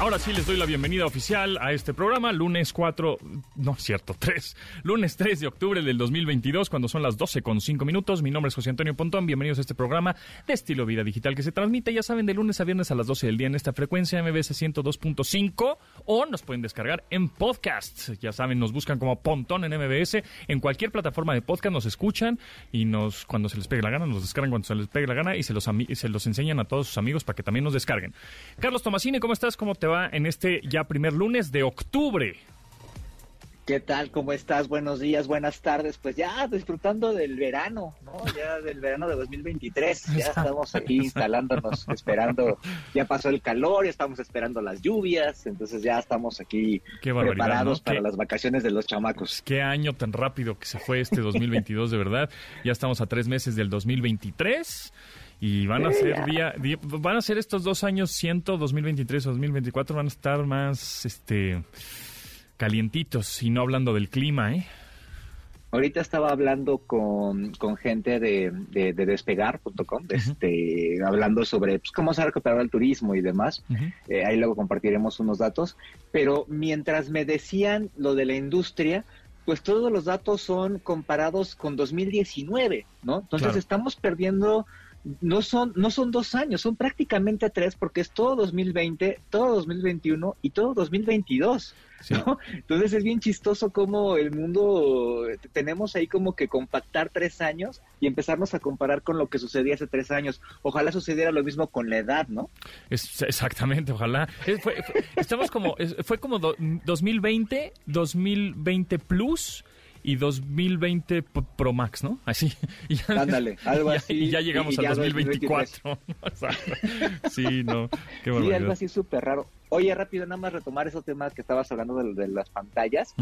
Ahora sí les doy la bienvenida oficial a este programa, lunes 4, no cierto, 3, lunes 3 de octubre del 2022, cuando son las 12 con 5 minutos. Mi nombre es José Antonio Pontón, bienvenidos a este programa de estilo vida digital que se transmite, ya saben, de lunes a viernes a las 12 del día en esta frecuencia MBS 102.5 o nos pueden descargar en podcast. Ya saben, nos buscan como Pontón en MBS, en cualquier plataforma de podcast nos escuchan y nos cuando se les pegue la gana, nos descargan cuando se les pegue la gana y se los, se los enseñan a todos sus amigos para que también nos descarguen. Carlos Tomasini, ¿cómo estás? ¿Cómo te en este ya primer lunes de octubre. ¿Qué tal? ¿Cómo estás? Buenos días, buenas tardes. Pues ya disfrutando del verano, ¿no? Ya del verano de 2023. Ya estamos aquí instalándonos, esperando. Ya pasó el calor, ya estamos esperando las lluvias. Entonces ya estamos aquí preparados para las vacaciones de los chamacos. Qué año tan rápido que se fue este 2022, de verdad. Ya estamos a tres meses del 2023. Y van a ser día, van a ser estos dos años, 100, 2023 o 2024, van a estar más este calientitos y no hablando del clima, ¿eh? Ahorita estaba hablando con, gente de, de, despegar.com, este, hablando sobre pues, cómo se ha recuperado el turismo y demás. Eh, ahí luego compartiremos unos datos. Pero mientras me decían lo de la industria, pues todos los datos son comparados con 2019, ¿no? Entonces estamos perdiendo no son, no son dos años, son prácticamente tres porque es todo 2020, todo 2021 y todo 2022. Entonces es bien chistoso como el mundo, tenemos ahí como que compactar tres años y empezarnos a comparar con lo que sucedía hace tres años. Ojalá sucediera lo mismo con la edad, ¿no? Es, exactamente, ojalá. estamos como, fue como 2020, 2020 plus y 2020 Pro Max, ¿no? Así. Y ya, Ándale, algo así. Y ya llegamos al 2024. sí, no. Qué sí, algo así súper raro. Oye, rápido, nada más retomar esos temas que estabas hablando de, las pantallas.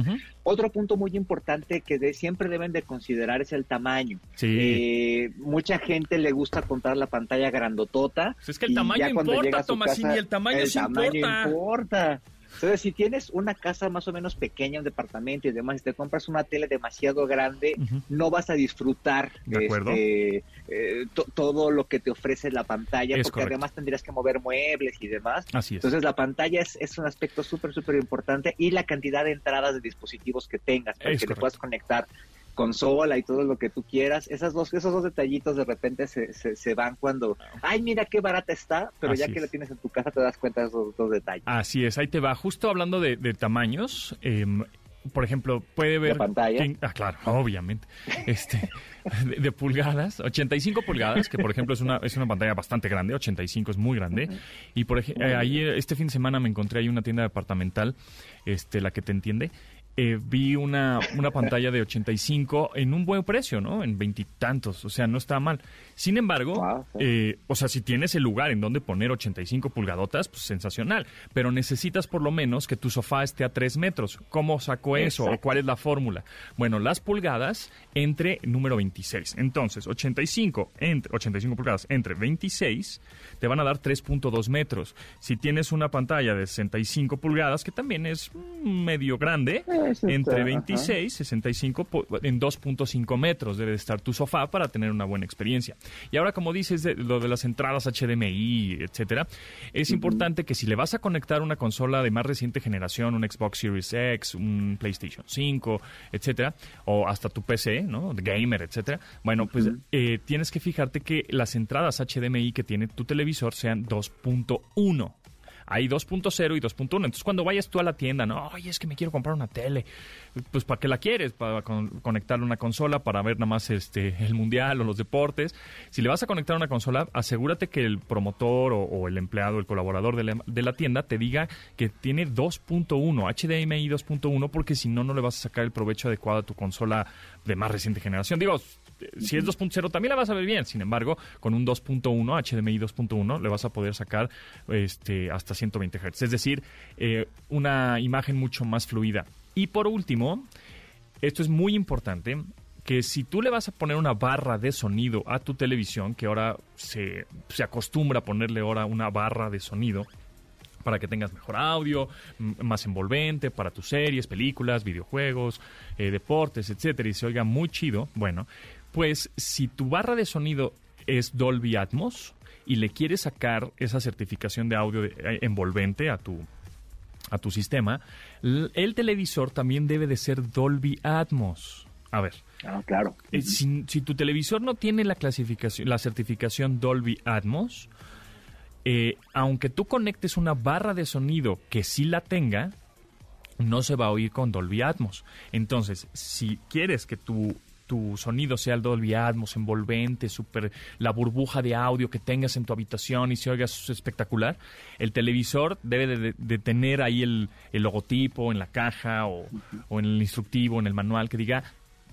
Otro punto muy importante que de, siempre deben de considerar es el tamaño. Sí. Eh, mucha gente le gusta contar la pantalla grandotota. Pues es que el tamaño importa, Tomasini, el tamaño el sí tamaño importa. Entonces, si tienes una casa más o menos pequeña, un departamento y demás, y te compras una tele demasiado grande, no vas a disfrutar este, eh, todo lo que te ofrece la pantalla, porque además tendrías que mover muebles y demás. Así es. Entonces, la pantalla es, es un aspecto súper, súper importante y la cantidad de entradas de dispositivos que tengas para que te puedas conectar consola y todo lo que tú quieras. Esas dos, esos dos detallitos de repente se, se, van cuando, ay, mira qué barata está, pero ya que la tienes en tu casa te das cuenta de esos dos detalles. Así es, ahí te va. Justo hablando de, tamaños, em, por ejemplo, puede ver... pantalla? ah, claro, obviamente. Este, de, pulgadas, 85 pulgadas, que por ejemplo es una, es una pantalla bastante grande, 85 es muy grande. Y por ejemplo, eh, ahí este fin de semana me encontré ahí una tienda departamental, este, la que te entiende, eh, vi una, una pantalla de 85 en un buen precio, ¿no? En veintitantos, o sea, no está mal. Sin embargo, eh, o sea, si tienes el lugar en donde poner 85 pulgadotas, pues sensacional. Pero necesitas por lo menos que tu sofá esté a 3 metros. ¿Cómo sacó eso? ¿O cuál es la fórmula? Bueno, las pulgadas entre número 26. Entonces, 85, entre, 85 pulgadas entre 26 te van a dar 3.2 metros. Si tienes una pantalla de 65 pulgadas, que también es medio grande, entre 26 y 65 en 2.5 metros debe estar tu sofá para tener una buena experiencia. Y ahora, como dices, lo de las entradas HDMI, etcétera, es importante que si le vas a conectar una consola de más reciente generación, un Xbox Series X, un PlayStation 5, etcétera, o hasta tu PC, ¿no? De gamer, etcétera, bueno, pues eh, tienes que fijarte que las entradas HDMI que tiene tu televisor sean 2.1 hay 2.0 y 2.1. Entonces, cuando vayas tú a la tienda, no, oye, es que me quiero comprar una tele. Pues, ¿para qué la quieres? Para conectarle una consola, para ver nada más este, el mundial o los deportes. Si le vas a conectar una consola, asegúrate que el promotor o, el empleado, el colaborador de la, de la, tienda te diga que tiene 2.1, HDMI 2.1, porque si no, no le vas a sacar el provecho adecuado a tu consola de más reciente generación. Digo, si es 2.0 también la vas a ver bien. Sin embargo, con un 2.1, HDMI 2.1, le vas a poder sacar este, hasta 120 Hz. Es decir, eh, una imagen mucho más fluida. Y por último, esto es muy importante, que si tú le vas a poner una barra de sonido a tu televisión, que ahora se, se acostumbra a ponerle ahora una barra de sonido, para que tengas mejor audio, más envolvente para tus series, películas, videojuegos, eh, deportes, etcétera, y se oiga muy chido, bueno, pues si tu barra de sonido es Dolby Atmos y le quieres sacar esa certificación de audio eh, envolvente a tu a tu sistema, el televisor también debe de ser Dolby Atmos. A ver. Ah, claro. Eh, si, si, tu televisor no tiene la clasificación, la certificación Dolby Atmos, eh, aunque tú conectes una barra de sonido que sí la tenga, no se va a oír con Dolby Atmos. Entonces, si quieres que tu, tu sonido sea el Dolby Atmos, envolvente, super, la burbuja de audio que tengas en tu habitación y se oiga espectacular, el televisor debe de, tener ahí el, logotipo en la caja o, o en el instructivo, en el manual que diga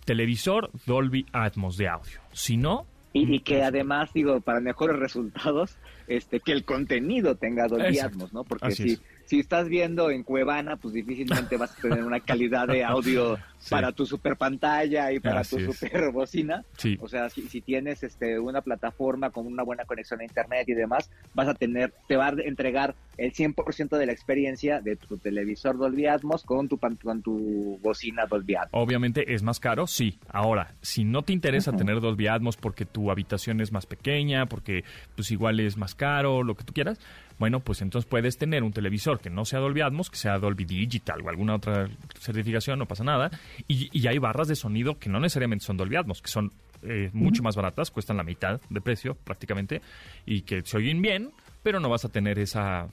televisor Dolby Atmos de audio. Si no, y, que además, digo, para mejores resultados, este, que el contenido tenga Dolby Atmos, ¿no? Porque si, si estás viendo en Cuevana, pues difícilmente vas a tener una calidad de audio para tu super pantalla y para tu super bocina. O sea, si, si, tienes este una plataforma con una buena conexión a internet y demás, vas a tener, te va a entregar el 100% de la experiencia de tu televisor Dolby Atmos con tu, con tu bocina Dolby Atmos. Obviamente es más caro, sí. Ahora, si no te interesa tener Dolby Atmos porque tu habitación es más pequeña, porque pues igual es más caro, lo que tú quieras, bueno, pues entonces puedes tener un televisor que no sea Dolby Atmos, que sea Dolby Digital o alguna otra certificación, no pasa nada. Y, hay barras de sonido que no necesariamente son Dolby Atmos, que son eh, mucho más baratas, cuestan la mitad de precio prácticamente, y que se oyen bien, pero no vas a tener esa,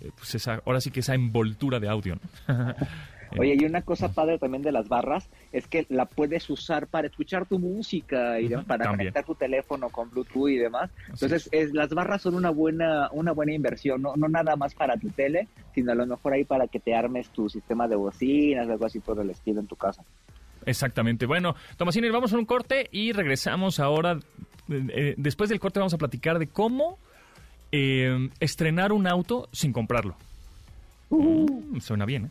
eh, pues esa ahora sí que esa envoltura de audio. ¿no? Oye, y una cosa padre también de las barras es que la puedes usar para escuchar tu música y para conectar tu teléfono con Bluetooth y demás. Entonces, es, las barras son una buena una buena inversión, no, no nada más para tu tele, sino a lo mejor ahí para que te armes tu sistema de bocinas, algo así por el estilo en tu casa. Exactamente. Bueno, Tomasini, vamos a un corte y regresamos ahora. Eh, eh, después del corte vamos a platicar de cómo eh, estrenar un auto sin comprarlo. Uh. suena bien, ¿eh?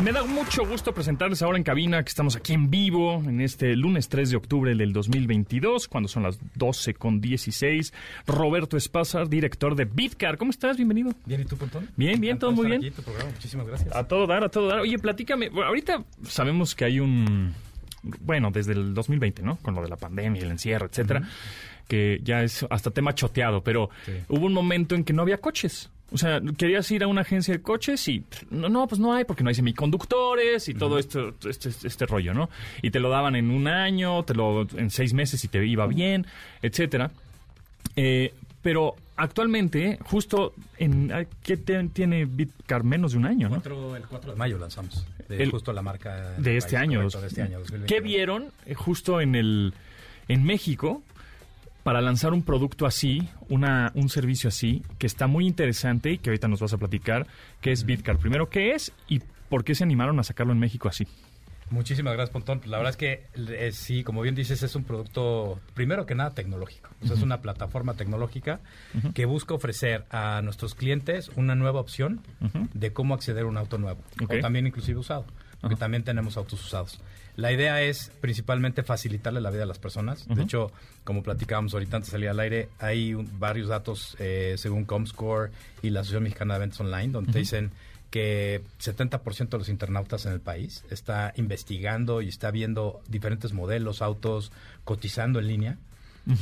Me da mucho gusto presentarles ahora en cabina que estamos aquí en vivo en este lunes 3 de octubre del 2022, cuando son las 12 con 16. Roberto Espázar, director de Bitcar. ¿Cómo estás? Bienvenido. Bien, ¿y tú, Pontón? Bien, bien, todo muy bien. Muchísimas gracias. A todo dar, a todo dar. Oye, platícame. ahorita sabemos que hay un. Bueno, desde el 2020, ¿no? Con lo de la pandemia, el encierro, etcétera. Que ya es hasta tema choteado, pero hubo un momento en que no había coches. O sea, querías ir a una agencia de coches y no, no pues no hay porque no hay semiconductores y todo esto, este, este rollo, ¿no? Y te lo daban en un año, te lo en seis meses y te iba bien, etcétera. Eh, pero actualmente, justo en ¿qué tiene Bitcar menos de un año, ¿no? el 4 de mayo lanzamos. De, justo la marca de este, año, de este año. ¿Qué vieron eh, justo en el en México? Para lanzar un producto así, una, un servicio así, que está muy interesante y que ahorita nos vas a platicar, que es Bitcar. Primero, ¿qué es y por qué se animaron a sacarlo en México así? Muchísimas gracias, Pontón. La verdad es que eh, sí, como bien dices, es un producto, primero que nada, tecnológico. Es una plataforma tecnológica que busca ofrecer a nuestros clientes una nueva opción de cómo acceder a un auto nuevo, o también inclusive usado, porque también tenemos autos usados. La idea es principalmente facilitarle la vida a las personas. De hecho, como platicábamos ahorita antes de salir al aire, hay varios datos eh, según Comscore y la Asociación Mexicana de Ventas Online, donde dicen que 70% de los internautas en el país está investigando y está viendo diferentes modelos, autos, cotizando en línea.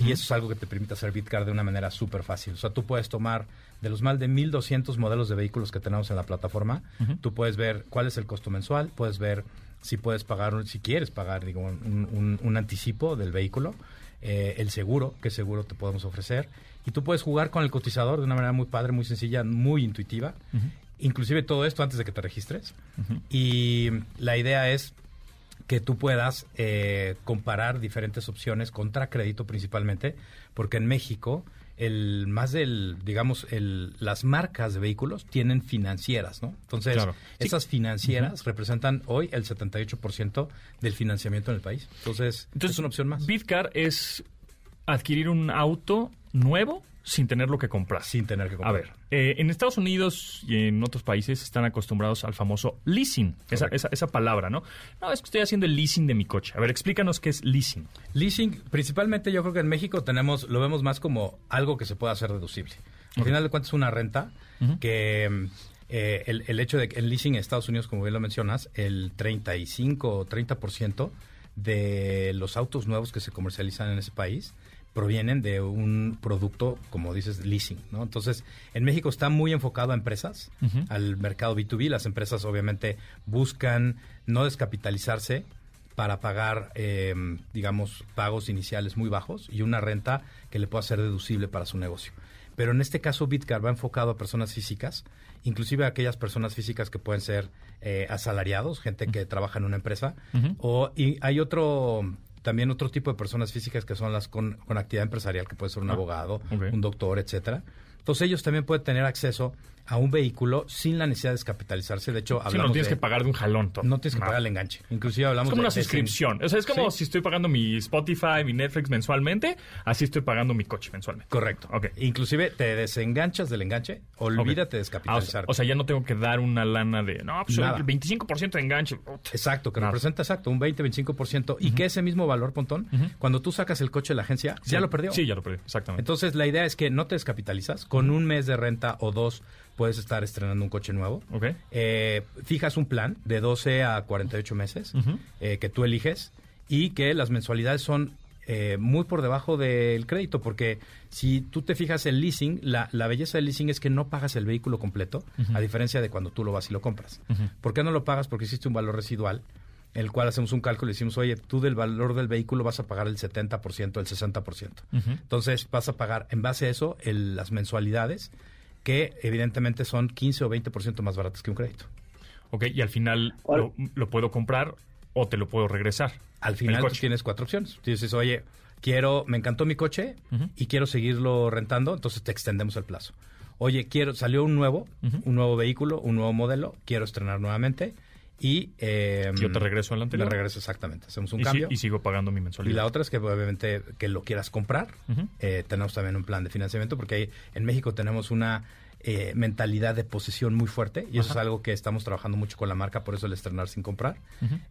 Y eso es algo que te permite hacer Bitcar de una manera súper fácil. O sea, tú puedes tomar de los más de 1.200 modelos de vehículos que tenemos en la plataforma, tú puedes ver cuál es el costo mensual, puedes ver si puedes pagar, si quieres pagar, digo, un, anticipo del vehículo, eh, el seguro, qué seguro te podemos ofrecer. Y tú puedes jugar con el cotizador de una manera muy padre, muy sencilla, muy intuitiva. Inclusive todo esto antes de que te registres. Y la idea es que tú puedas eh, comparar diferentes opciones contra crédito principalmente, porque en México el más del digamos el, las marcas de vehículos tienen financieras, ¿no? Entonces esas financieras representan hoy el 78% del financiamiento en el país. Entonces, Entonces es una opción más. Bitcar es adquirir un auto nuevo sin tener lo que comprar. Sin tener que comprar. A ver, eh, en Estados Unidos y en otros países están acostumbrados al famoso leasing, esa, esa, palabra, ¿no? No, es que estoy haciendo el leasing de mi coche. A ver, explícanos qué es leasing. Leasing, principalmente yo creo que en México tenemos, lo vemos más como algo que se puede hacer deducible. Al final de cuentas es una renta que eh, el, el, hecho de que el leasing en Estados Unidos, como bien lo mencionas, el 35 o 30% de los autos nuevos que se comercializan en ese país provienen de un producto, como dices, leasing, ¿no? Entonces, en México está muy enfocado a empresas, al mercado B2B. Las empresas obviamente buscan no descapitalizarse para pagar, eh, digamos, pagos iniciales muy bajos y una renta que le pueda ser deducible para su negocio. Pero en este caso, Bitcar va enfocado a personas físicas, inclusive a aquellas personas físicas que pueden ser eh, asalariados, gente que trabaja en una empresa, o y hay otro también otro tipo de personas físicas que son las con, con actividad empresarial, que puede ser un ah, abogado, un doctor, etcétera. Entonces ellos también pueden tener acceso a un vehículo sin la necesidad de descapitalizarse. De hecho, hablamos no tienes que pagar de un jalón. No tienes que pagar el enganche. Inclusive hablamos Es como una suscripción. o sea, es como si estoy pagando mi Spotify, mi Netflix mensualmente, así estoy pagando mi coche mensualmente. Correcto. Okay. Inclusive te desenganchas del enganche, olvídate de descapitalizar. o, sea, ya no tengo que dar una lana de, no, pues el 25% de enganche. Exacto, que representa exacto, un 20-25%. Y que ese mismo valor, Pontón, cuando tú sacas el coche de la agencia, ya lo perdió. Sí, ya lo perdió, exactamente. Entonces, la idea es que no te descapitalizas. Con un mes de renta o dos puedes estar estrenando un coche nuevo. Eh, fijas un plan de 12 a 48 meses eh, que tú eliges y que las mensualidades son eh, muy por debajo del crédito, porque si tú te fijas el leasing, la, belleza del leasing es que no pagas el vehículo completo, a diferencia de cuando tú lo vas y lo compras. ¿Por qué no lo pagas? Porque existe un valor residual el cual hacemos un cálculo y decimos, oye, tú del valor del vehículo vas a pagar el 70%, el 60%. Entonces vas a pagar en base a eso las mensualidades que evidentemente son 15 o 20% más baratas que un crédito. Ok, y al final lo, puedo comprar o te lo puedo regresar. Al final tienes cuatro opciones. dices, oye, quiero, me encantó mi coche y quiero seguirlo rentando, entonces te extendemos el plazo. Oye, quiero, salió un nuevo, un nuevo vehículo, un nuevo modelo, quiero estrenar nuevamente y eh, yo te regreso al anterior. Le regreso exactamente. Hacemos un cambio. y sigo pagando mi mensualidad. Y la otra es que obviamente que lo quieras comprar. Eh, tenemos también un plan de financiamiento porque ahí, en México tenemos una eh, mentalidad de posesión muy fuerte y eso es algo que estamos trabajando mucho con la marca, por eso el estrenar sin comprar.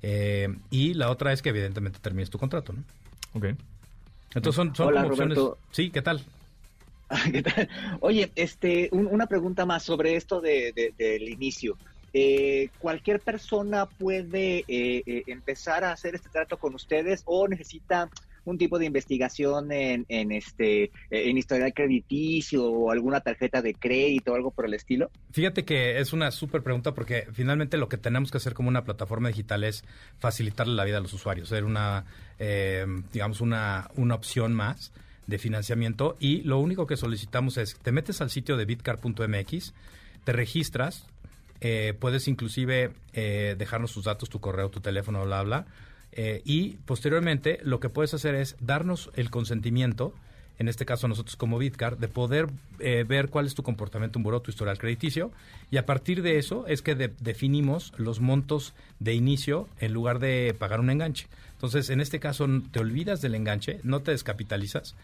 Eh, y la otra es que evidentemente termines tu contrato, ¿no? Ok. Entonces son, son como opciones... Sí, ¿qué tal? ¿Qué tal? Oye, este, una pregunta más sobre esto de, del inicio. Eh, ¿Cualquier persona puede eh, eh, empezar a hacer este trato con ustedes o necesita un tipo de investigación en, en este en historial crediticio o alguna tarjeta de crédito o algo por el estilo? Fíjate que es una súper pregunta porque finalmente lo que tenemos que hacer como una plataforma digital es facilitarle la vida a los usuarios, ser una, digamos, una, una opción más de financiamiento y lo único que solicitamos es, te metes al sitio de bitcar.mx, te registras, eh, puedes inclusive eh, dejarnos tus datos, tu correo, tu teléfono, bla, bla. Eh, y posteriormente lo que puedes hacer es darnos el consentimiento, en este caso nosotros como Bitcar, de poder ver cuál es tu comportamiento en buró, tu historial crediticio. Y a partir de eso es que definimos los montos de inicio en lugar de pagar un enganche. Entonces, en este caso, te olvidas del enganche, no te descapitalizas.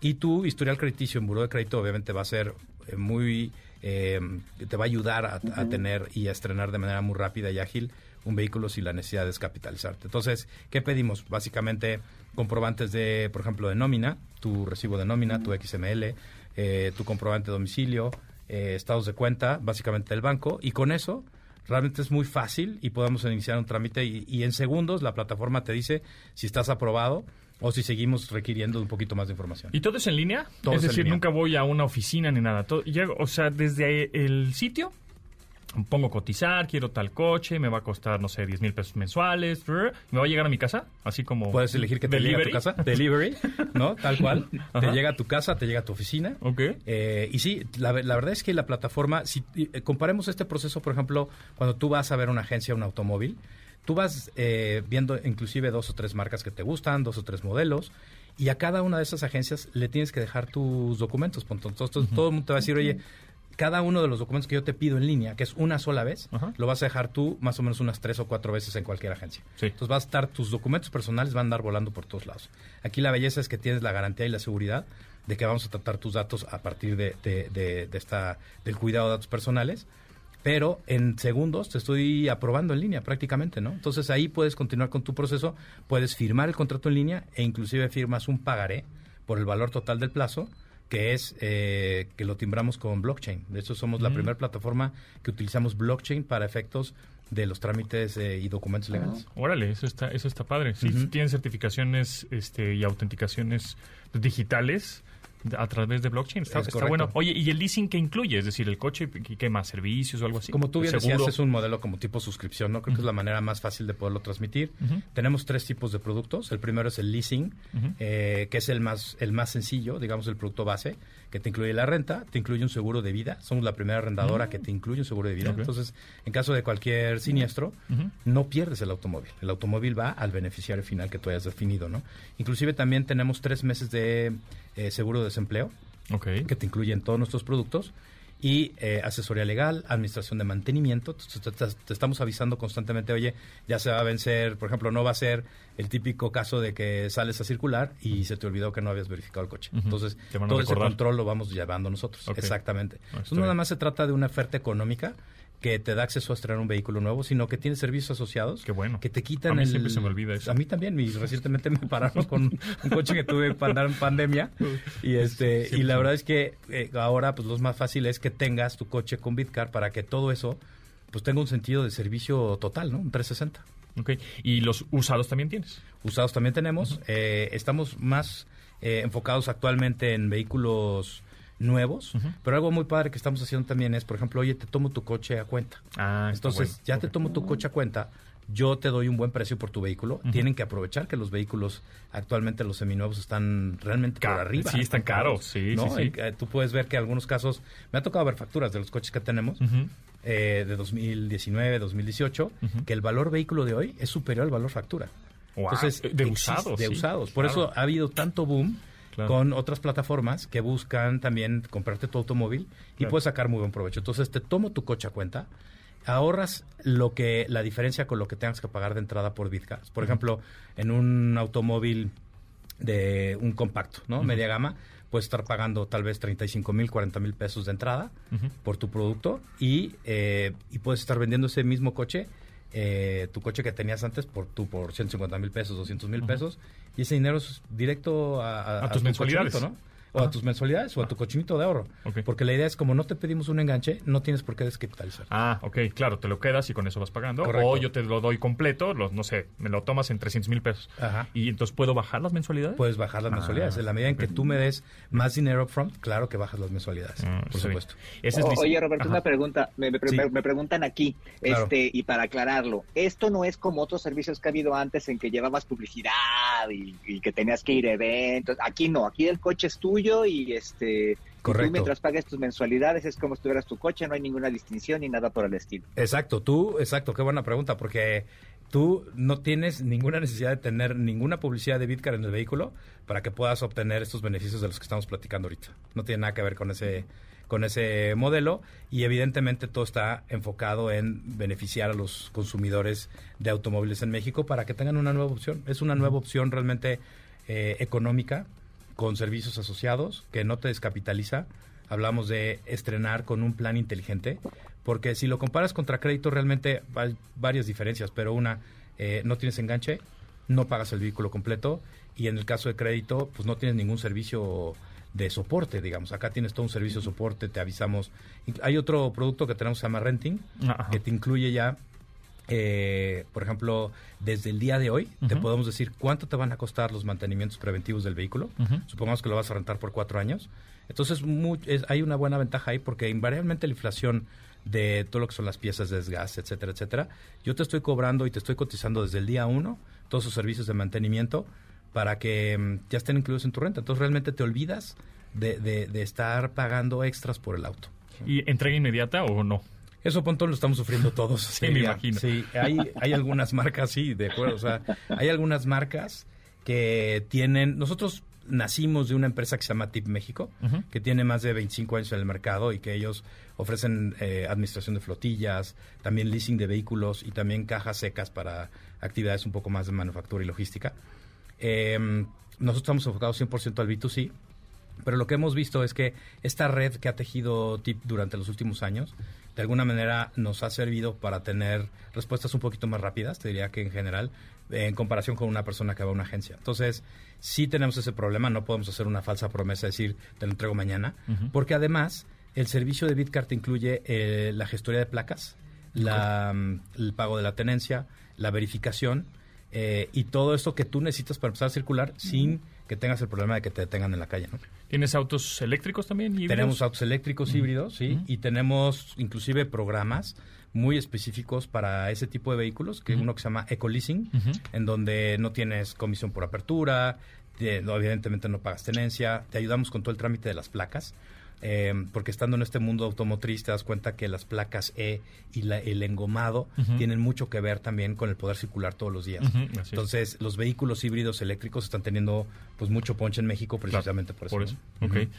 Y tu historial crediticio en buró de crédito obviamente va a ser muy eh, te va a ayudar a, tener y a estrenar de manera muy rápida y ágil un vehículo sin la necesidad de descapitalizarte. Entonces, ¿qué pedimos? Básicamente comprobantes de, por ejemplo, de nómina, tu recibo de nómina, tu XML, eh, tu comprobante de domicilio, eh, estados de cuenta, básicamente del banco, y con eso realmente es muy fácil y podemos iniciar un trámite y, y en segundos la plataforma te dice si estás aprobado o si seguimos requiriendo un poquito más de información. ¿Y todo es en línea? es decir, nunca voy a una oficina ni nada. Todo, o sea, desde el sitio pongo cotizar, quiero tal coche, me va a costar, no sé, 10 mil pesos mensuales, me va a llegar a mi casa, así como... Puedes elegir que te llegue a tu casa, delivery, ¿no? Tal cual, te llega a tu casa, te llega a tu oficina. Ok. Eh, y sí, la, verdad es que la plataforma, si eh, comparemos este proceso, por ejemplo, cuando tú vas a ver una agencia, un automóvil, tú vas eh, viendo inclusive dos o tres marcas que te gustan, dos o tres modelos, y a cada una de esas agencias le tienes que dejar tus documentos. Entonces, todo el mundo te va a decir, oye, cada uno de los documentos que yo te pido en línea, que es una sola vez, lo vas a dejar tú más o menos unas tres o cuatro veces en cualquier agencia. Entonces vas a estar, tus documentos personales van a andar volando por todos lados. Aquí la belleza es que tienes la garantía y la seguridad de que vamos a tratar tus datos a partir de, de, esta, del cuidado de datos personales pero en segundos te estoy aprobando en línea prácticamente, ¿no? Entonces ahí puedes continuar con tu proceso, puedes firmar el contrato en línea e inclusive firmas un pagaré por el valor total del plazo que es eh, que lo timbramos con blockchain. De hecho, somos la mm. primera plataforma que utilizamos blockchain para efectos de los trámites eh, y documentos legales. órale, eso está, eso está padre. Si tienen certificaciones este, y autenticaciones digitales, a través de blockchain. Está, bueno. Oye, ¿y el leasing qué incluye? Es decir, el coche, ¿qué más? ¿Servicios o algo así? Como tú bien decías, es un modelo como tipo suscripción, ¿no? Creo que es la manera más fácil de poderlo transmitir. Tenemos tres tipos de productos. El primero es el leasing, eh, que es el más, el más sencillo, digamos, el producto base, que te incluye la renta, te incluye un seguro de vida. Somos la primera arrendadora que te incluye un seguro de vida. Entonces, en caso de cualquier siniestro, no pierdes el automóvil. El automóvil va al beneficiario final que tú hayas definido, ¿no? Inclusive también tenemos tres meses de eh, seguro de desempleo, que te incluye en todos nuestros productos, y eh, asesoría legal, administración de mantenimiento. Te, estamos avisando constantemente, oye, ya se va a vencer, por ejemplo, no va a ser el típico caso de que sales a circular y se te olvidó que no habías verificado el coche. Entonces, todo ese control lo vamos llevando nosotros. Exactamente. Ah, Entonces, no nada más se trata de una oferta económica, que te da acceso a estrenar un vehículo nuevo, sino que tiene servicios asociados. Qué bueno. Que te quitan a mí el... siempre se me olvida eso. A mí también. Y recientemente me pararon con un coche que tuve para andar en pandemia. Y este y la verdad es que eh, ahora pues lo más fácil es que tengas tu coche con Bitcar para que todo eso pues tenga un sentido de servicio total, ¿no? Un 360. Ok. ¿Y los usados también tienes? Usados también tenemos. Eh, estamos más eh, enfocados actualmente en vehículos nuevos, pero algo muy padre que estamos haciendo también es, por ejemplo, oye, te tomo tu coche a cuenta. Ah, Entonces, ya te tomo tu coche a cuenta, yo te doy un buen precio por tu vehículo. Tienen que aprovechar que los vehículos actualmente los seminuevos están realmente por arriba. Sí, están caros, sí, sí, eh, tú puedes ver que en algunos casos, me ha tocado ver facturas de los coches que tenemos. Eh, de 2019, 2018, que el valor vehículo de hoy es superior al valor factura. Entonces, de usados. De usados. Por eso ha habido tanto boom con otras plataformas que buscan también comprarte tu automóvil y puedes sacar muy buen provecho. Entonces te tomo tu coche a cuenta, ahorras lo que la diferencia con lo que tengas que pagar de entrada por Bitcars. Por ejemplo, en un automóvil de un compacto, ¿no? Media gama, puedes estar pagando tal vez 35 mil, 40 mil pesos de entrada por tu producto y, eh, y puedes estar vendiendo ese mismo coche eh, tu coche que tenías antes por tú por 150 mil pesos, 200 mil pesos, y ese dinero es directo a, tus mensualidades. ¿no? O a tus mensualidades o a tu cochinito de ahorro. Porque la idea es, como no te pedimos un enganche, no tienes por qué descapitalizar. Ah, ok, claro, te lo quedas y con eso vas pagando. O yo te lo doy completo, no sé, me lo tomas en 300 mil pesos. Ajá. ¿Y entonces puedo bajar las mensualidades? Puedes bajar las ah, mensualidades. En la medida en que tú me des más dinero upfront, claro que bajas las mensualidades, ah, por supuesto. oye, Roberto, una pregunta. Me, preguntan aquí, este y para aclararlo, esto no es como otros servicios que ha habido antes en que llevabas publicidad y, y que tenías que ir a eventos. Aquí no, aquí el coche es tuyo y este Correcto. tú mientras pagues tus mensualidades es como si tuvieras tu coche, no hay ninguna distinción ni nada por el estilo. Exacto, tú, exacto, qué buena pregunta, porque tú no tienes ninguna necesidad de tener ninguna publicidad de Bitcar en el vehículo para que puedas obtener estos beneficios de los que estamos platicando ahorita. No tiene nada que ver con ese con ese modelo y evidentemente todo está enfocado en beneficiar a los consumidores de automóviles en México para que tengan una nueva opción. Es una nueva opción realmente eh, económica con servicios asociados que no te descapitaliza. Hablamos de estrenar con un plan inteligente, porque si lo comparas contra crédito realmente hay varias diferencias, pero una, eh, no tienes enganche, no pagas el vehículo completo y en el caso de crédito, pues no tienes ningún servicio de soporte, digamos. Acá tienes todo un servicio de soporte, te avisamos. Hay otro producto que tenemos que se llama Renting, que te incluye ya eh, por ejemplo, desde el día de hoy te podemos decir cuánto te van a costar los mantenimientos preventivos del vehículo. Supongamos que lo vas a rentar por cuatro años. Entonces, hay una buena ventaja ahí porque invariablemente la inflación de todo lo que son las piezas de desgaste, etcétera, etcétera, yo te estoy cobrando y te estoy cotizando desde el día uno todos sus servicios de mantenimiento para que mm, ya estén incluidos en tu renta. Entonces, realmente te olvidas de, de estar pagando extras por el auto. ¿Y entrega inmediata o no? Eso, Pontón, lo estamos sufriendo todos. sí, me imagino. Sí, hay, hay algunas marcas, sí, de acuerdo. O sea, hay algunas marcas que tienen... Nosotros nacimos de una empresa que se llama Tip México, que tiene más de 25 años en el mercado y que ellos ofrecen eh, administración de flotillas, también leasing de vehículos y también cajas secas para actividades un poco más de manufactura y logística. Em, nosotros estamos enfocados 100% al B2C, pero lo que hemos visto es que esta red que ha tejido TIP durante los últimos años, de alguna manera nos ha servido para tener respuestas un poquito más rápidas, te diría que en general, en comparación con una persona que va a una agencia. Entonces, sí tenemos ese problema, no podemos hacer una falsa promesa, decir, te lo entrego mañana, porque además el servicio de Bitcard incluye eh, la gestoría de placas, la, mm, el pago de la tenencia, la verificación eh, y todo esto que tú necesitas para empezar a circular sin que tengas el problema de que te detengan en la calle. ¿no? ¿Tienes autos eléctricos también? Tenemos autos eléctricos híbridos, sí, y tenemos inclusive programas muy específicos para ese tipo de vehículos, que uno que se llama Ecoleasing, en donde no tienes comisión por apertura, evidentemente no pagas tenencia, te ayudamos con todo el trámite de las placas. Eh, porque estando en este mundo automotriz te das cuenta que las placas E y el engomado tienen mucho que ver también con el poder circular todos los días. Entonces, los vehículos híbridos eléctricos están teniendo pues mucho ponche en México precisamente por eso. Por eso.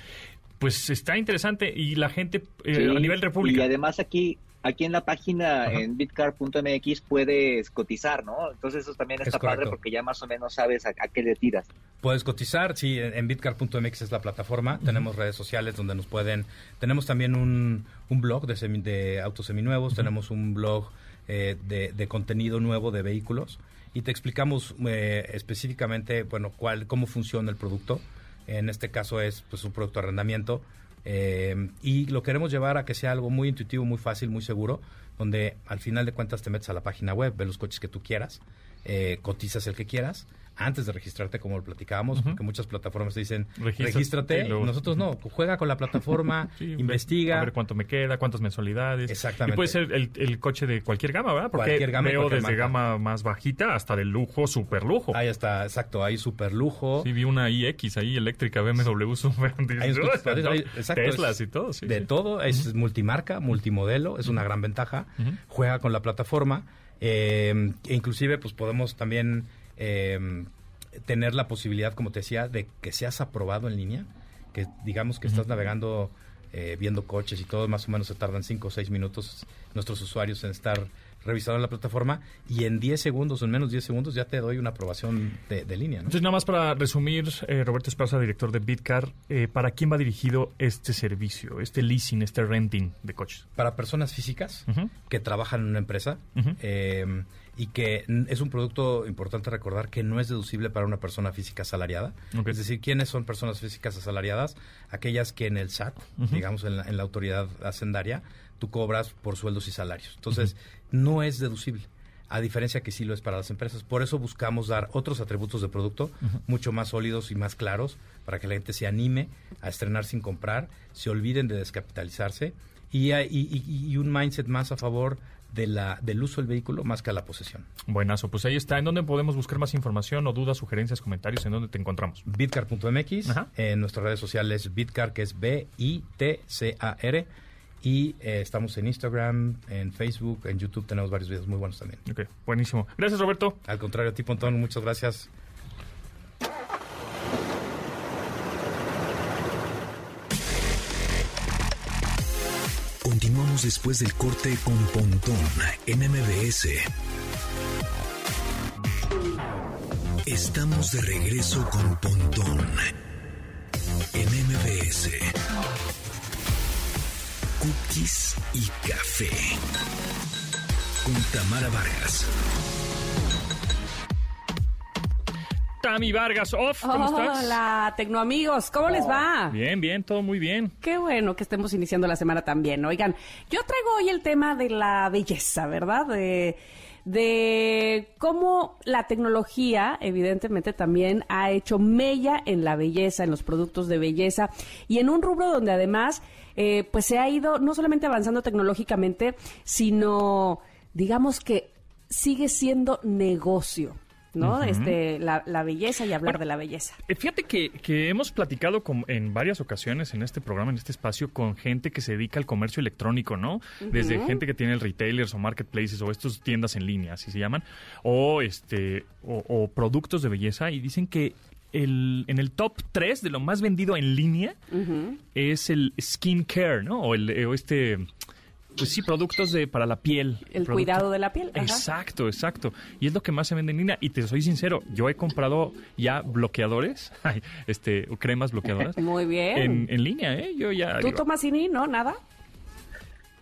Pues está interesante y la gente eh, a nivel república. Y además aquí aquí en la página en bitcar.mx puedes cotizar, ¿no? Entonces eso también está padre porque ya más o menos sabes a, qué le tiras. Puedes cotizar, sí, en, bitcar.mx es la plataforma, tenemos redes sociales donde nos pueden, tenemos también un, un blog de, de autos seminuevos, tenemos un blog eh, de, contenido nuevo de vehículos y te explicamos eh, específicamente, bueno, cuál, cómo funciona el producto. En este caso es pues un producto de arrendamiento eh, y lo queremos llevar a que sea algo muy intuitivo, muy fácil, muy seguro, donde al final de cuentas te metes a la página web, ves los coches que tú quieras, eh, cotizas el que quieras antes de registrarte, como lo platicábamos, porque muchas plataformas te dicen, regístrate, nosotros no, juega con la plataforma, investiga. A ver cuánto me queda, cuántas mensualidades. Exactamente. Y puede ser el, coche de cualquier gama, ¿verdad? Porque cualquier gama veo desde gama más bajita hasta del lujo, super lujo. Ahí está, exacto, ahí super lujo. Sí, vi una iX ahí eléctrica, BMW super. Hay exacto, Teslas y todo. de todo, es multimarca, multimodelo, es una gran ventaja. Juega con la plataforma. Eh, e inclusive, pues podemos también eh, tener la posibilidad, como te decía, de que seas aprobado en línea, que digamos que estás navegando eh, viendo coches y todo, más o menos se tardan 5 o 6 minutos nuestros usuarios en estar revisando la plataforma y en 10 segundos o en menos 10 segundos ya te doy una aprobación de, línea. Entonces, nada más para resumir, eh, Roberto Esparza, director de Bitcar, eh, ¿para quién va dirigido este servicio, este leasing, este renting de coches? Para personas físicas que trabajan en una empresa y que es un producto importante recordar que no es deducible para una persona física asalariada. Es decir, ¿quiénes son personas físicas asalariadas? Aquellas que en el SAT, digamos en la, autoridad hacendaria, tú cobras por sueldos y salarios. Entonces, no es deducible a diferencia que sí lo es para las empresas. Por eso buscamos dar otros atributos de producto mucho más sólidos y más claros para que la gente se anime a estrenar sin comprar, se olviden de descapitalizarse y, y un mindset más a favor de la, del uso del vehículo más que a la posesión. Buenazo, pues ahí está. ¿En dónde podemos buscar más información o dudas, sugerencias, comentarios? ¿En dónde te encontramos? Bitcar.mx, en nuestras redes sociales Bitcar, que es B-I-T-C-A-R. Y eh, estamos en Instagram, en Facebook, en YouTube. Tenemos varios videos muy buenos también. Ok, buenísimo. Gracias, Roberto. Al contrario, a ti, Pontón, muchas gracias. Continuamos después del corte con Pontón en MBS. Estamos de regreso con Pontón en MBS. Cookies y café. Con Tamara Vargas. Tami Vargas Off, ¿cómo estás? Hola, Tecnoamigos, ¿cómo les va? Bien, bien, todo muy bien. Qué bueno que estemos iniciando la semana también. Oigan, yo traigo hoy el tema de la belleza, ¿verdad? De, de cómo la tecnología, evidentemente, también ha hecho mella en la belleza, en los productos de belleza y en un rubro donde además, eh, pues se ha ido no solamente avanzando tecnológicamente, sino, digamos que sigue siendo negocio ¿no? este, la, belleza y hablar de la belleza. Eh, fíjate que, que hemos platicado con, en varias ocasiones en este programa, en este espacio, con gente que se dedica al comercio electrónico, ¿no? Desde gente que tiene retailers o marketplaces o estas tiendas en línea, así se llaman, o este o, productos de belleza y dicen que el, en el top 3 de lo más vendido en línea es el skincare, ¿no? O, el, o este pues sí, productos de para la piel. El cuidado de la piel. Exacto, exacto. Y es lo que más se vende en línea. Y te soy sincero, yo he comprado ya bloqueadores, este, cremas bloqueadoras. Muy bien. En, línea, ¿eh? Yo ya. ¿Tú tomas INI? ¿No? ¿Nada?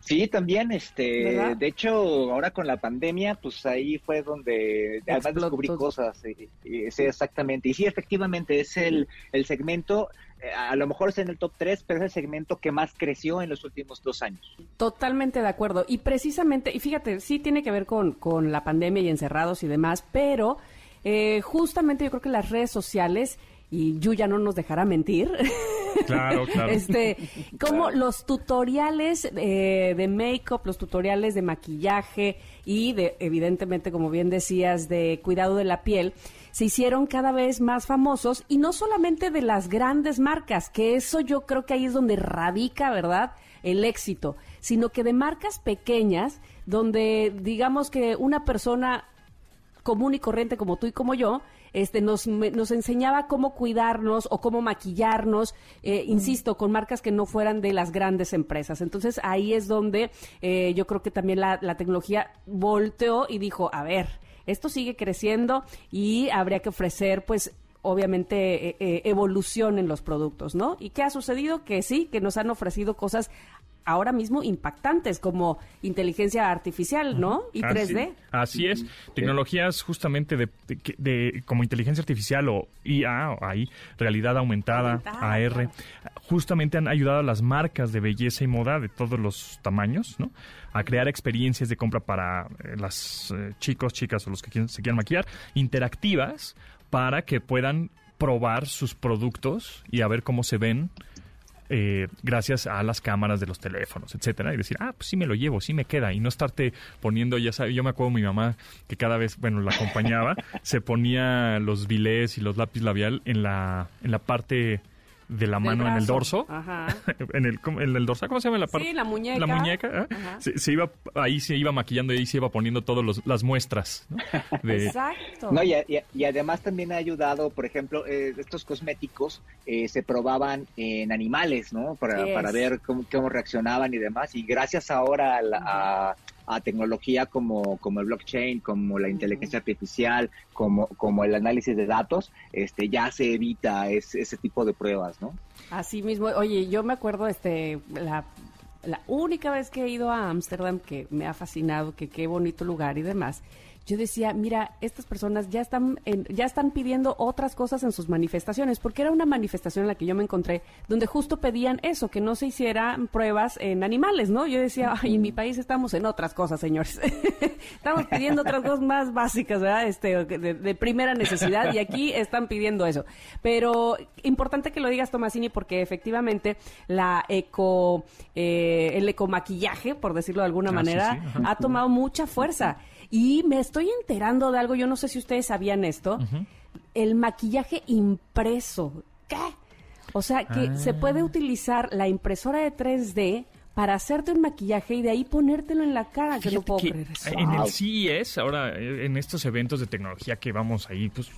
Sí, también, este, de hecho, ahora con la pandemia, pues ahí fue donde además descubrí cosas, sí, exactamente, y sí, efectivamente, es el, el segmento, eh, a lo mejor es en el top 3, pero es el segmento que más creció en los últimos dos años. Totalmente de acuerdo, y precisamente, y fíjate, sí tiene que ver con, con la pandemia y encerrados y demás, pero eh, justamente yo creo que las redes sociales y Yuya no nos dejará mentir. Claro, claro. este, como los tutoriales eh, de make-up, los tutoriales de maquillaje y de, evidentemente, como bien decías, de cuidado de la piel, se hicieron cada vez más famosos y no solamente de las grandes marcas, que eso yo creo que ahí es donde radica, ¿verdad? El éxito, sino que de marcas pequeñas, donde digamos que una persona común y corriente como tú y como yo, este, nos, nos enseñaba cómo cuidarnos o cómo maquillarnos, eh, insisto, con marcas que no fueran de las grandes empresas. Entonces ahí es donde eh, yo creo que también la, la tecnología volteó y dijo, a ver, esto sigue creciendo y habría que ofrecer pues obviamente eh, evolución en los productos, ¿no? ¿Y qué ha sucedido? Que sí, que nos han ofrecido cosas ahora mismo impactantes como inteligencia artificial, ¿no? Y 3D. Así es. Tecnologías justamente de, como inteligencia artificial o IA, o ahí, realidad aumentada, AR, justamente han ayudado a las marcas de belleza y moda de todos los tamaños, ¿no? A crear experiencias de compra para eh, las eh, chicos, chicas o los que se quieran maquillar, interactivas para que puedan probar sus productos y a ver cómo se ven eh, gracias a las cámaras de los teléfonos, etcétera, y decir, ah, pues sí me lo llevo, sí me queda, y no estarte poniendo, ya sabes, yo me acuerdo mi mamá que cada vez, bueno, la acompañaba, se ponía los bilés y los lápiz labial en la, en la parte de la mano en el dorso. en, el, en el dorso, ¿cómo se llama la parte? Sí, la muñeca. La muñeca. ¿eh? Se, iba, ahí se iba maquillando y ahí se iba poniendo todas las muestras. Exacto. No, y, y, además también ha ayudado, por ejemplo, eh, estos cosméticos eh, se probaban en animales, ¿no? Para, para ver cómo, cómo, reaccionaban y demás. Y gracias ahora a a tecnología como, como el blockchain, como la inteligencia artificial, como, como el análisis de datos, este, ya se evita ese tipo de pruebas, ¿no? Así mismo, oye, yo me acuerdo, este, la, la única vez que he ido a Ámsterdam, que me ha fascinado, que qué bonito lugar y demás, yo decía, mira, estas personas ya están, ya están pidiendo otras cosas en sus manifestaciones, porque era una manifestación en la que yo me encontré donde justo pedían eso, que no se hicieran pruebas en animales, ¿no? Yo decía, ay, en mi país estamos en otras cosas, señores. estamos pidiendo otras cosas más básicas, ¿verdad? Este, de, primera necesidad, y aquí están pidiendo eso. Pero importante que lo digas, Tomasini, porque efectivamente la eco, eh, el ecomaquillaje, por decirlo de alguna ah, manera, ha tomado mucha fuerza. Y me estoy enterando de algo, yo no sé si ustedes sabían esto, el maquillaje impreso. ¿Qué? O sea, que se puede ah. utilizar la impresora de 3D para hacerte un maquillaje y de ahí ponértelo en la cara. que no puedo creer eso. En el CES, ahora eh, en estos eventos de tecnología que vamos ahí pues,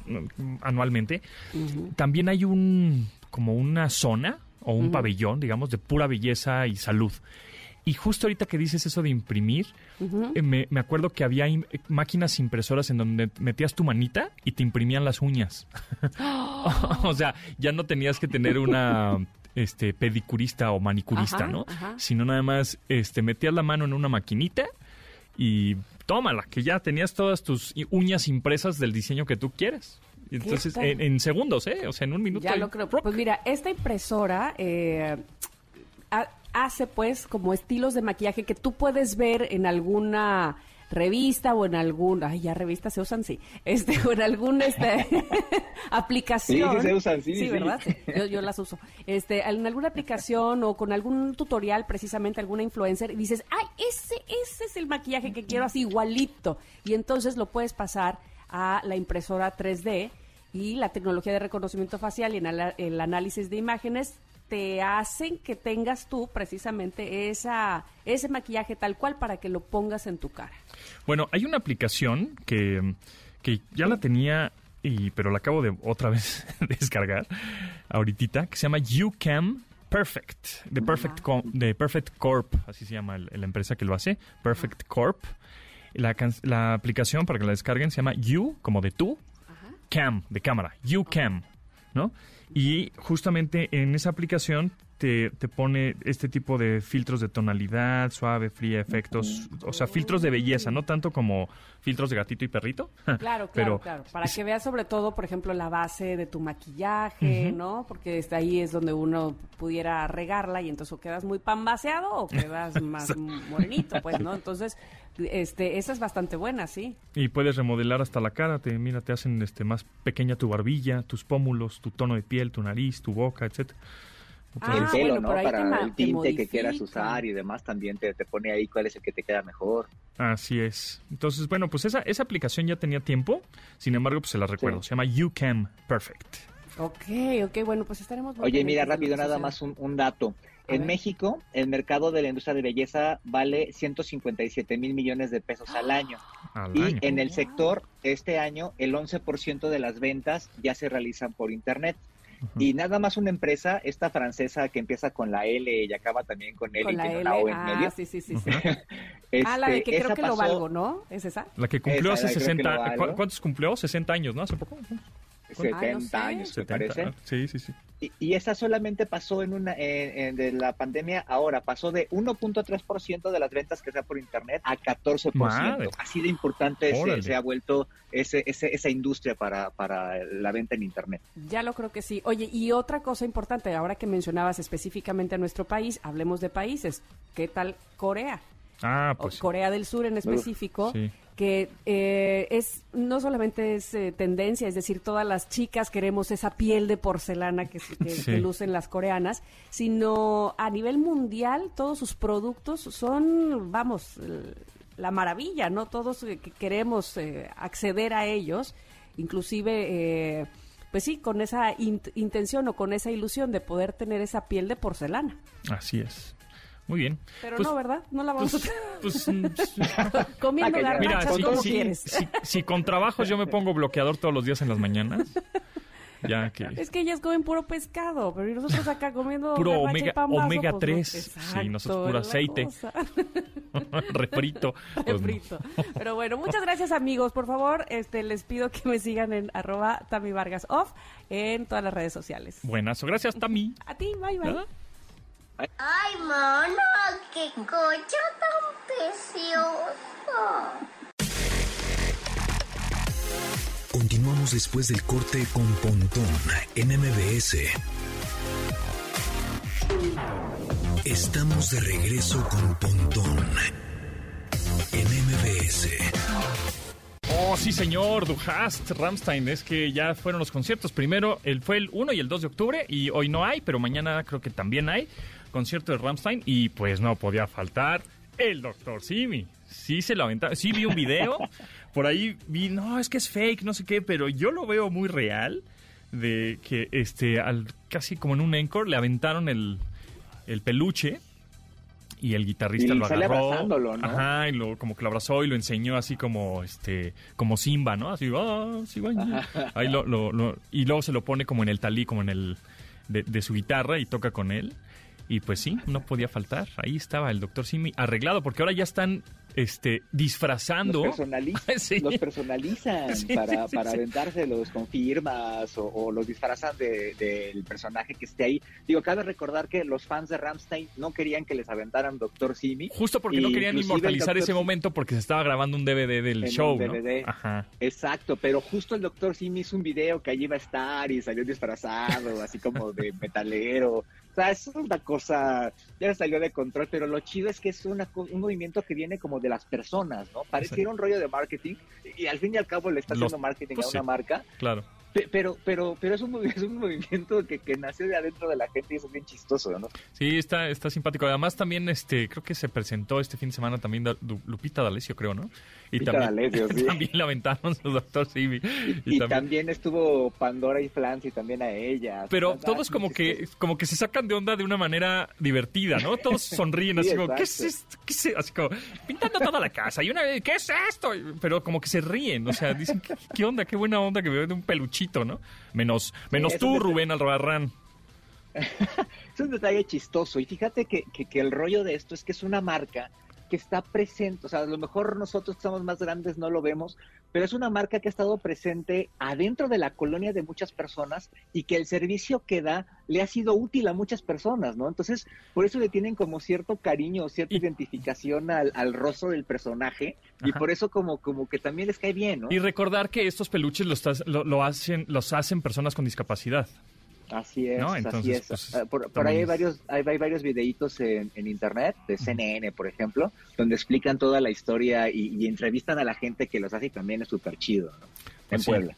anualmente, también hay un como una zona o un pabellón, digamos, de pura belleza y salud. Y justo ahorita que dices eso de imprimir, eh, me, acuerdo que había máquinas impresoras en donde metías tu manita y te imprimían las uñas. o sea, ya no tenías que tener una este pedicurista o manicurista, ¿no? Sino nada más este metías la mano en una maquinita y tómala, que ya tenías todas tus uñas impresas del diseño que tú quieres. Entonces, en, segundos, ¿eh? O sea, en un minuto. Ya lo creo. Pues mira, esta impresora eh, hace pues como estilos de maquillaje que tú puedes ver en alguna revista o en algún, ay, ya revistas se usan, sí, este, o en alguna este, aplicación. Sí, se usan, sí. Sí, ¿verdad? Yo, yo, las uso. Este, en alguna aplicación o con algún tutorial, precisamente alguna influencer, y dices, ay, ese, ese es el maquillaje que quiero así igualito. Y entonces lo puedes pasar a la impresora 3D y la tecnología de reconocimiento facial y en el análisis de imágenes te hacen que tengas tú precisamente esa, ese maquillaje tal cual para que lo pongas en tu cara. Bueno, hay una aplicación que, que ya la tenía, y, pero la acabo de otra vez descargar ahorita, que se llama YouCam Perfect, de Perfect, de Perfect Corp, así se llama la empresa que lo hace, Perfect Corp. La, la, aplicación para que la descarguen se llama You, como de tú, Cam, de cámara, YouCam, ¿no? Y justamente en esa aplicación te, te, pone este tipo de filtros de tonalidad, suave, fría, efectos, o sea, filtros de belleza, no tanto como filtros de gatito y perrito. Claro, claro, claro. Para que veas sobre todo, por ejemplo, la base de tu maquillaje, ¿no? Porque desde ahí es donde uno pudiera regarla y entonces o quedas muy pambaseado o quedas más morenito, pues, ¿no? Entonces, este, esa es bastante buena, sí. Y puedes remodelar hasta la cara, te, mira, te hacen este más pequeña tu barbilla, tus pómulos, tu tono de piel, tu nariz, tu boca, etcétera. Ah, el pelo, ¿no? Para el tinte que quieras usar y demás también te, te, pone ahí cuál es el que te queda mejor. Así es. Entonces, bueno, pues esa, esa aplicación ya tenía tiempo, sin embargo, pues se la recuerdo. Se llama YouCam Perfect. Ok, ok, bueno, pues estaremos... Oye, mira, rápido, nada más un, un dato. En México, el mercado de la industria de belleza vale 157 mil millones de pesos al año. y en el sector, este año, el 11% de las ventas ya se realizan por Internet. Y nada más una empresa, esta francesa que empieza con la L y acaba también con L y tiene la O en ah, medio. Sí, sí, sí. sí. ah, la de que este, creo que lo valgo, ¿no? ¿Es esa? La que cumplió hace 60. ¿Cuántos cumplió? 60 años, ¿no? Hace poco. 70 años, me parece. Sí, sí, sí. Y, esa solamente pasó en una de la pandemia ahora, pasó de 1.3% de las ventas que sea por internet a 14%. Así de importante se, ha vuelto ese, esa industria para, para la venta en internet. Ya lo creo que sí. Oye, y otra cosa importante, ahora que mencionabas específicamente a nuestro país, hablemos de países. ¿Qué tal Corea? Ah, pues. Corea del Sur en específico. sí que eh, es no solamente es eh, tendencia, es decir, todas las chicas queremos esa piel de porcelana que, lucen las coreanas, sino a nivel mundial todos sus productos son, vamos, la maravilla, ¿no? Todos eh, que queremos acceder a ellos, inclusive, pues sí, con esa intención o con esa ilusión de poder tener esa piel de porcelana. Así es. Muy bien. Pero pues, no, ¿verdad? No la vamos pues, a... Pues, Comiendo garnachas, Mira, si, quieres? Si, con trabajos yo me pongo bloqueador todos los días en las mañanas... Ya que... Es que ellas comen puro pescado, pero nosotros acá comiendo puro omega, omega 3, sí, nosotros puro aceite. Refrito. Refrito. Pero bueno, muchas gracias amigos. Por favor, este les pido que me sigan en arroba Tami Vargas Off en todas las redes sociales. Buenas, gracias Tami. A ti, bye bye. ¿Ah? Ay, mono, qué coche tan precioso. Continuamos después del corte con Pontón en MBS. Estamos de regreso con Pontón en MBS. Oh, sí, señor, Du hast, Ramstein, es que ya fueron los conciertos. Primero, el, fue el 1 y el 2 de octubre y hoy no hay, pero mañana creo que también hay concierto de Ramstein y pues no podía faltar el Doctor Simi. Sí se lo aventaba, sí vi un video, por ahí vi, no, es que es fake, no sé qué, pero yo lo veo muy real de que este al casi como en un encore le aventaron el, el peluche y el guitarrista lo agarró, ¿no? ajá, y lo como que lo abrazó y lo enseñó así como este como Simba, ¿no? Así, ah, sí, ahí lo, lo, y luego se lo pone como en el talí, como en el de, de su guitarra y toca con él. Y pues sí, no podía faltar. Ahí estaba el doctor Simi arreglado, porque ahora ya están este, disfrazando. Los personalizan, los personalizan para, para aventárselos con firmas o, los disfrazan del personaje que esté ahí. Digo, cabe recordar que los fans de Ramstein no querían que les aventaran Doctor Simi. Justo porque no querían inmortalizar ese momento porque se estaba grabando un DVD del show. Ajá. Exacto, pero justo el Doctor Simi hizo un video que allí iba a estar y salió disfrazado, así como de metalero. O sea, es una cosa, ya salió de control, pero lo chido es que es un movimiento que viene como de las personas, ¿no? Pareciera un rollo de marketing y al fin y al cabo le está haciendo marketing a una marca. Claro. Pero, pero, pero es un, es un movimiento que, que nació de adentro de la gente y es bien chistoso, ¿no? Sí, está, está simpático. Además, también, este, creo que se presentó este fin de semana también da- Du- Lupita D'Alessio, creo, ¿no? Y Lupita también, D'Alessio, sí. también le aventaron su doctor Simi. Y, también... estuvo Pandora y Franci también a ella. Pero todos como que, como que se sacan de onda de una manera divertida, ¿no? Todos sonríen Sí, así como, ¿qué es esto? ¿Qué es esto? Así como, pintando toda la casa. Y una vez, ¿qué es esto? Pero como que se ríen, o sea, dicen, ¿qué, qué onda? Qué buena onda que me ven de un ¿no? Menos, menos tú. Rubén Albarrán. Es un detalle chistoso. Y fíjate que, que, que el rollo de esto es que es una marca que está presente. O sea, a lo mejor nosotros que somos más grandes no lo vemos, pero es una marca que ha estado presente adentro de la colonia de muchas personas y que el servicio que da le ha sido útil a muchas personas, ¿no? Entonces, por eso le tienen como cierto cariño, cierta Y- identificación al, al rostro del personaje y por eso como, como que también les cae bien, ¿no? Y recordar que estos peluches los, lo hacen, los hacen personas con discapacidad. Así es, ¿No? así es. pues, Ah, por, ahí hay es- varios, hay, hay varios videitos en, en internet, de CNN, por ejemplo, donde explican toda la historia y, y entrevistan a la gente que los hace y también es súper chido, ¿no? En Pues. Puebla.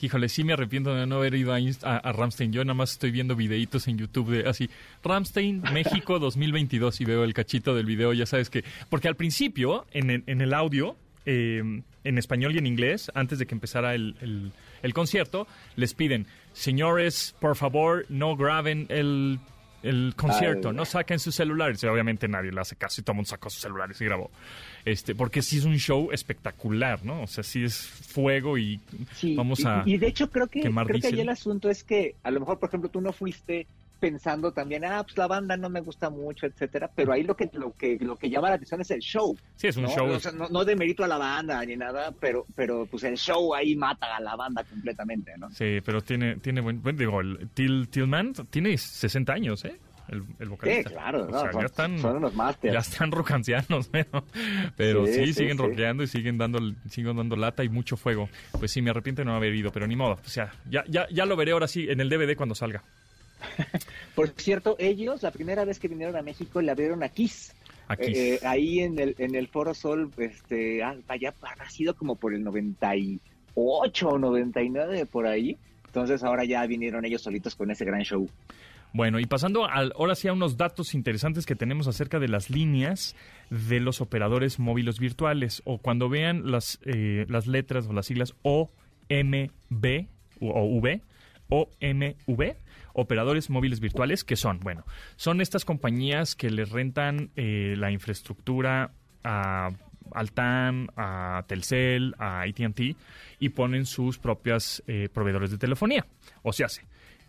Híjole, sí me arrepiento de no haber ido a, a, a Ramstein. Yo nada más estoy viendo videitos en YouTube de así, Ramstein, México 2022 y veo el cachito del video, ya sabes que... Porque al principio, en el, en el audio, eh, en español y en inglés, antes de que empezara el, el- el concierto, les piden, señores, por favor, no graben el, el concierto, Ay. no saquen sus celulares. Y obviamente nadie le hace caso y todo el mundo sacó sus celulares y grabó. Este, porque sí es un show espectacular, ¿no? O sea, sí es fuego y Sí, vamos y- a... y, de hecho creo que, creo que ahí el asunto es que a lo mejor, por ejemplo, tú no fuiste pensando también, ah, pues la banda no me gusta mucho, etcétera, pero ahí lo que lo que lo que llama la atención es el show. Sí, es un ¿no? show. O sea, no, no de mérito a la banda ni nada, pero pero pues el show ahí mata a la banda completamente, ¿no? Sí, pero tiene, tiene buen, buen- digo, el Till, Tillman tiene 60 años, ¿eh? El, el Sí, vocalista. claro, O no, sea, son, ya están, son unos masters. ya están rocancianos, pero, pero sí, Sí, sí, siguen sí. rockeando y siguen dando, siguen dando lata y mucho fuego. Pues sí, me arrepiento de no haber ido, pero ni modo. O sea, ya, ya, ya lo veré ahora sí en el DVD cuando salga. Por cierto, ellos la primera vez que vinieron a México le abrieron a Kiss. Aquí. Eh, eh, ahí en el, en el Foro Sol, este, ah, vaya, ha sido como por el 98 o 99 por ahí. Entonces ahora ya vinieron ellos solitos con ese gran show. Bueno, y pasando al, ahora sí a unos datos interesantes que tenemos acerca de las líneas de los operadores móviles virtuales. O cuando vean las, eh, las letras o las siglas OMB o V, OMV, operadores móviles virtuales, que son? Bueno, son estas compañías que les rentan eh, la infraestructura a al TAM, a Telcel, a AT&T y ponen sus propias eh, proveedores de telefonía. O se hace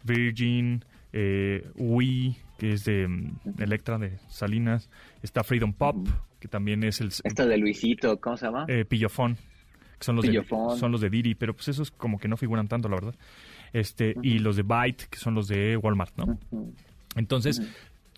Virgin, eh, Wii, que es de mm, Electra, de Salinas, está Freedom Pop, que también es el Esto de Luisito, ¿cómo se llama? eh, Pillofón, que son los, de, son los de Didi, pero pues esos como que no figuran tanto, la verdad. Este, y los de Byte, que son los de Walmart, ¿no? Entonces,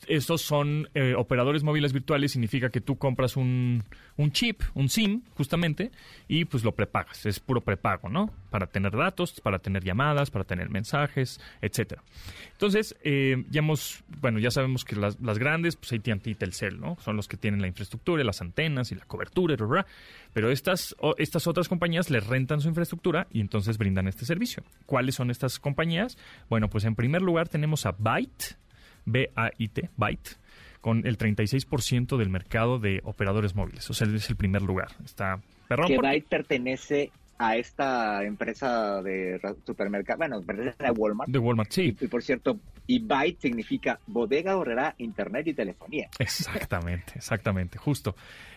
estos son eh, operadores móviles virtuales, significa que tú compras un, un chip, un SIM, justamente, y pues lo prepagas. Es puro prepago, ¿no? Para tener datos, para tener llamadas, para tener mensajes, etcétera. Entonces, eh, ya hemos, bueno, ya sabemos que las, grandes, pues AT&T y Telcel, ¿no? Son los que tienen la infraestructura, las antenas y la cobertura, bla, bla, bla. pero estas, estas otras compañías les rentan su infraestructura y entonces brindan este servicio. ¿Cuáles son estas compañías? Bueno, pues en primer lugar tenemos a Byte, B-A-I-T, Byte, con el 36% del mercado de operadores móviles. O sea, es el primer lugar. Está perrón. que porque- Byte pertenece a esta empresa de supermercado, bueno, pertenece a Walmart. De Walmart, sí. Y por cierto, y Byte significa bodega horrera, internet y telefonía. Exactamente, exactamente, justo,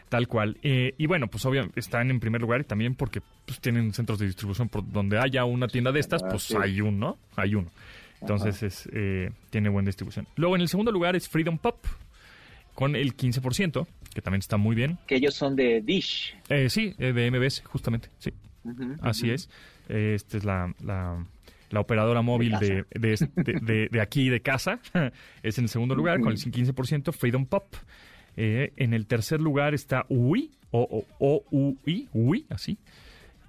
tal cual. Eh, y bueno, pues obviamente están en primer lugar y también porque pues, tienen centros de distribución por donde haya una tienda de estas, pues hay uno, ¿no? Hay uno. Entonces es, eh, tiene buena distribución. Luego en el segundo lugar es Freedom Pop con el 15%, que también está muy bien. Que ellos son de Dish. Eh, sí, eh, de MBS, justamente, sí. Así es. Eh, Esta es la, la, la operadora móvil de, de, de- de- de aquí, de casa. es en el segundo lugar con el 15%, Freedom Pop. Eh, en el tercer lugar está UI, o, o, o UI, UI, así.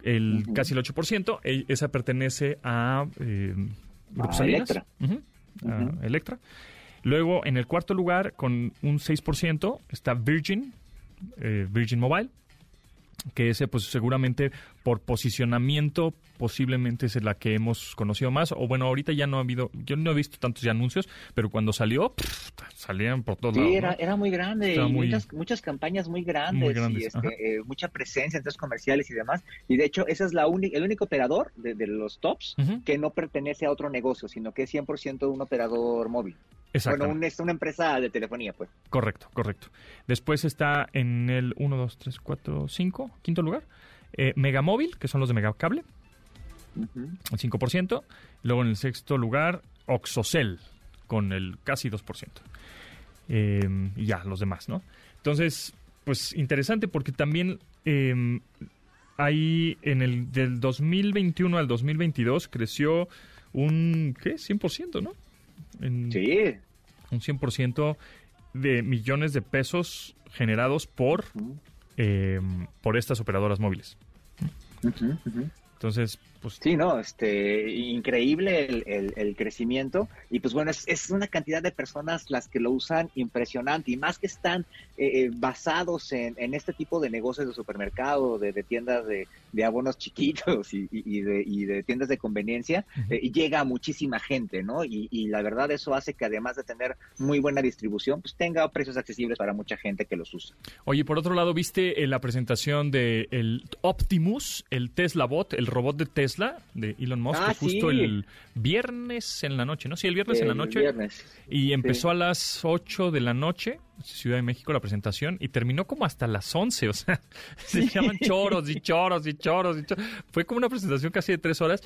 El. Casi el 8%. E- esa pertenece a eh, Grupo A Salinas. Electra. Ujú, a Ujú. Electra. Luego, en el cuarto lugar, con un 6%, está Virgin, eh, Virgin Mobile. que ese pues seguramente por posicionamiento posiblemente es la que hemos conocido más o bueno ahorita ya no ha habido yo no he visto tantos ya anuncios pero cuando salió pff, salían por todos Sí, lados era, ¿no? era muy grande, Estaba y muy- muchas, muchas campañas muy grandes, Muy grandes, y este, eh, mucha presencia en comerciales y demás. Y de hecho, ese es la el único operador de, de los tops que no pertenece a otro negocio, sino que es 100% un operador móvil. Bueno, exactamente. un- es una empresa de telefonía, pues. Correcto, correcto. Después está en el 1, 2, 3, 4, 5, quinto lugar, eh, Megamóvil, que son los de Megacable, el 5%. Luego en el sexto lugar, Oxocel, con el casi 2%. Eh, y ya, los demás, ¿no? Entonces, pues interesante porque también eh, ahí en el del 2021 al 2022 creció un, ¿qué? 100%, ¿no? En- Sí. un 100% de millones de pesos generados por, eh, por estas operadoras móviles. ujú, ujú. Entonces, pues Sí, no, este, increíble el, el- el crecimiento y pues bueno, es, es una cantidad de personas las que lo usan impresionante y más que están eh, eh, basados en, en este tipo de negocios de supermercado, de, de tiendas de, de abonos chiquitos y, y- de, y de tiendas de conveniencia, Ujú. eh, y llega a muchísima gente, ¿no? Y, y la verdad eso hace que además de tener muy buena distribución, pues tenga precios accesibles para mucha gente que los usa. Oye, por otro lado, ¿viste eh, la presentación de el Optimus, el Tesla Bot, el robot de Tesla de Elon Musk, Ah, justo sí. el viernes en la noche, ¿no? Sí, el viernes en la noche. viernes. Y empezó a las 8 de la noche, Ciudad de México, la presentación, y terminó como hasta las 11. O sea, se llaman choros y choros y choros y choros. Fue como una presentación casi de tres horas,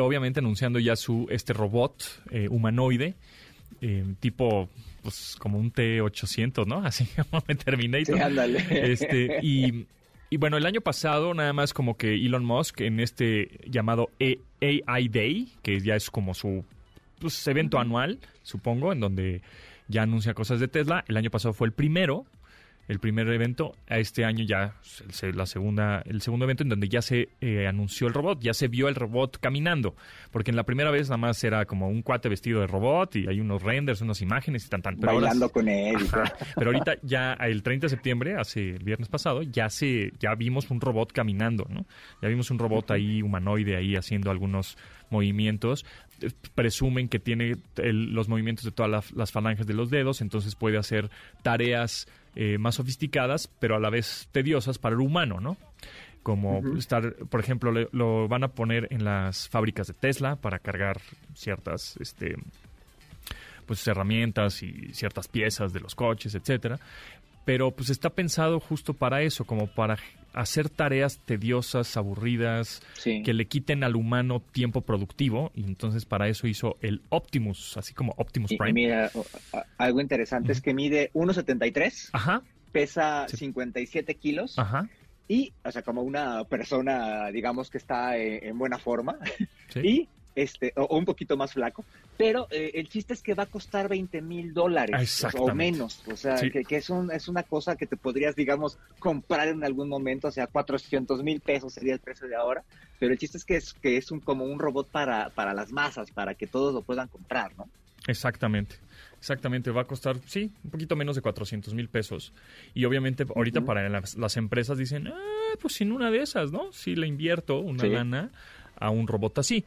obviamente anunciando ya su este robot eh, humanoide, eh, tipo pues como un T-800, ¿no? Así como me Terminator. Sí, ándale. Este, y, y bueno, el año pasado nada más como que Elon Musk en este llamado A- AI Day, que ya es como su pues, evento anual, supongo, en donde ya anuncia cosas de Tesla. El año pasado fue el primero, el primer evento. A este año ya se- la segunda, el segundo evento en donde ya se eh, anunció el robot, ya se vio el robot caminando. Porque en la primera vez nada más era como un cuate vestido de robot y hay unos renders, unas imágenes y tan tan. Pero Bailando con él. Ajá. Pero ahorita ya el 30 de septiembre, hace el viernes pasado, ya se ya vimos un robot caminando, ¿no? Ya vimos un robot ahí humanoide ahí haciendo algunos movimientos. Eh, Presumen que tiene el- los movimientos de todas las, las falanges de los dedos, entonces puede hacer tareas eh, más sofisticadas, pero a la vez tediosas para el humano, ¿no? Como estar, por ejemplo, le- lo van a poner en las fábricas de Tesla para cargar ciertas, este, pues herramientas y ciertas piezas de los coches, etcétera. Pero pues está pensado justo para eso, como para hacer tareas tediosas, aburridas, Sí. que le quiten al humano tiempo productivo. Y entonces para eso hizo el Optimus, así como Optimus Y- y Prime. mira, algo interesante es que mide 1,73, Ajá, pesa Sí. 57 kilos ajá. y, o sea, como una persona, digamos que está eh, en buena forma Sí. y este o, o un poquito más flaco, pero eh, el chiste es que va a costar 20 mil dólares o- menos, o sea, Sí. que, que es, un, es una cosa que te podrías, digamos, comprar en algún momento, o sea, 400 mil pesos sería el precio de ahora, pero el chiste es que es, que es un, como un robot para, para las masas, para que todos lo puedan comprar, ¿no? Exactamente. Exactamente, va a costar, sí, un poquito menos de 400 mil pesos. Y obviamente ahorita para las, las empresas dicen, ah, pues sin una de esas, ¿no? Si le invierto una Sí. lana a un robot así.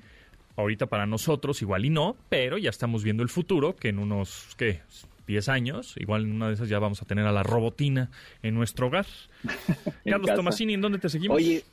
Ahorita para nosotros igual y no, pero ya estamos viendo el futuro, que en unos, ¿qué? 10 años, igual en una de esas ya vamos a tener a la robotina en nuestro hogar. Carlos casa. Tomasini, ¿en dónde te seguimos? Oye,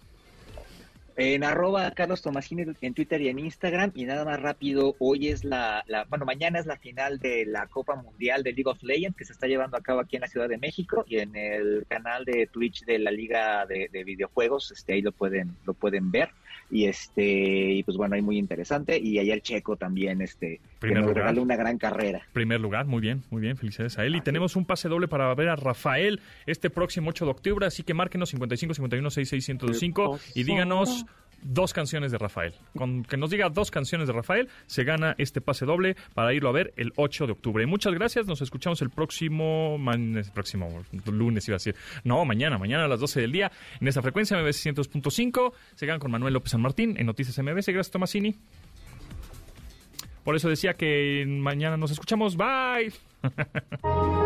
en arroba Carlos Tomasini en Twitter y en Instagram. Y nada más rápido, hoy es la, la- bueno, mañana es la final de la Copa Mundial de League of Legends que se está llevando a cabo aquí en la Ciudad de México y en el canal de Twitch de la Liga de, de Videojuegos, este, ahí lo pueden, lo pueden ver. Y este, y pues bueno, ahí muy interesante. Y ayer Checo también, este, que Primer nos lugar. regaló una gran carrera. Primer lugar, muy bien, muy bien, felicidades a él. Y tenemos un pase doble para ver a Rafael este próximo 8 de octubre, así que márquenos 55 51 66 1025 y díganos dos canciones de Rafael. Con que nos diga dos canciones de Rafael, se gana este pase doble para irlo a ver el 8 de octubre. Muchas gracias, nos escuchamos el próximo, próximo lunes, iba a decir. No, mañana, mañana a las 12 del día, en esta frecuencia MBS 100.5. Se ganan con Manuel López San Martín en Noticias MBS. Gracias, Tomasini. Por eso decía que mañana nos escuchamos. Bye.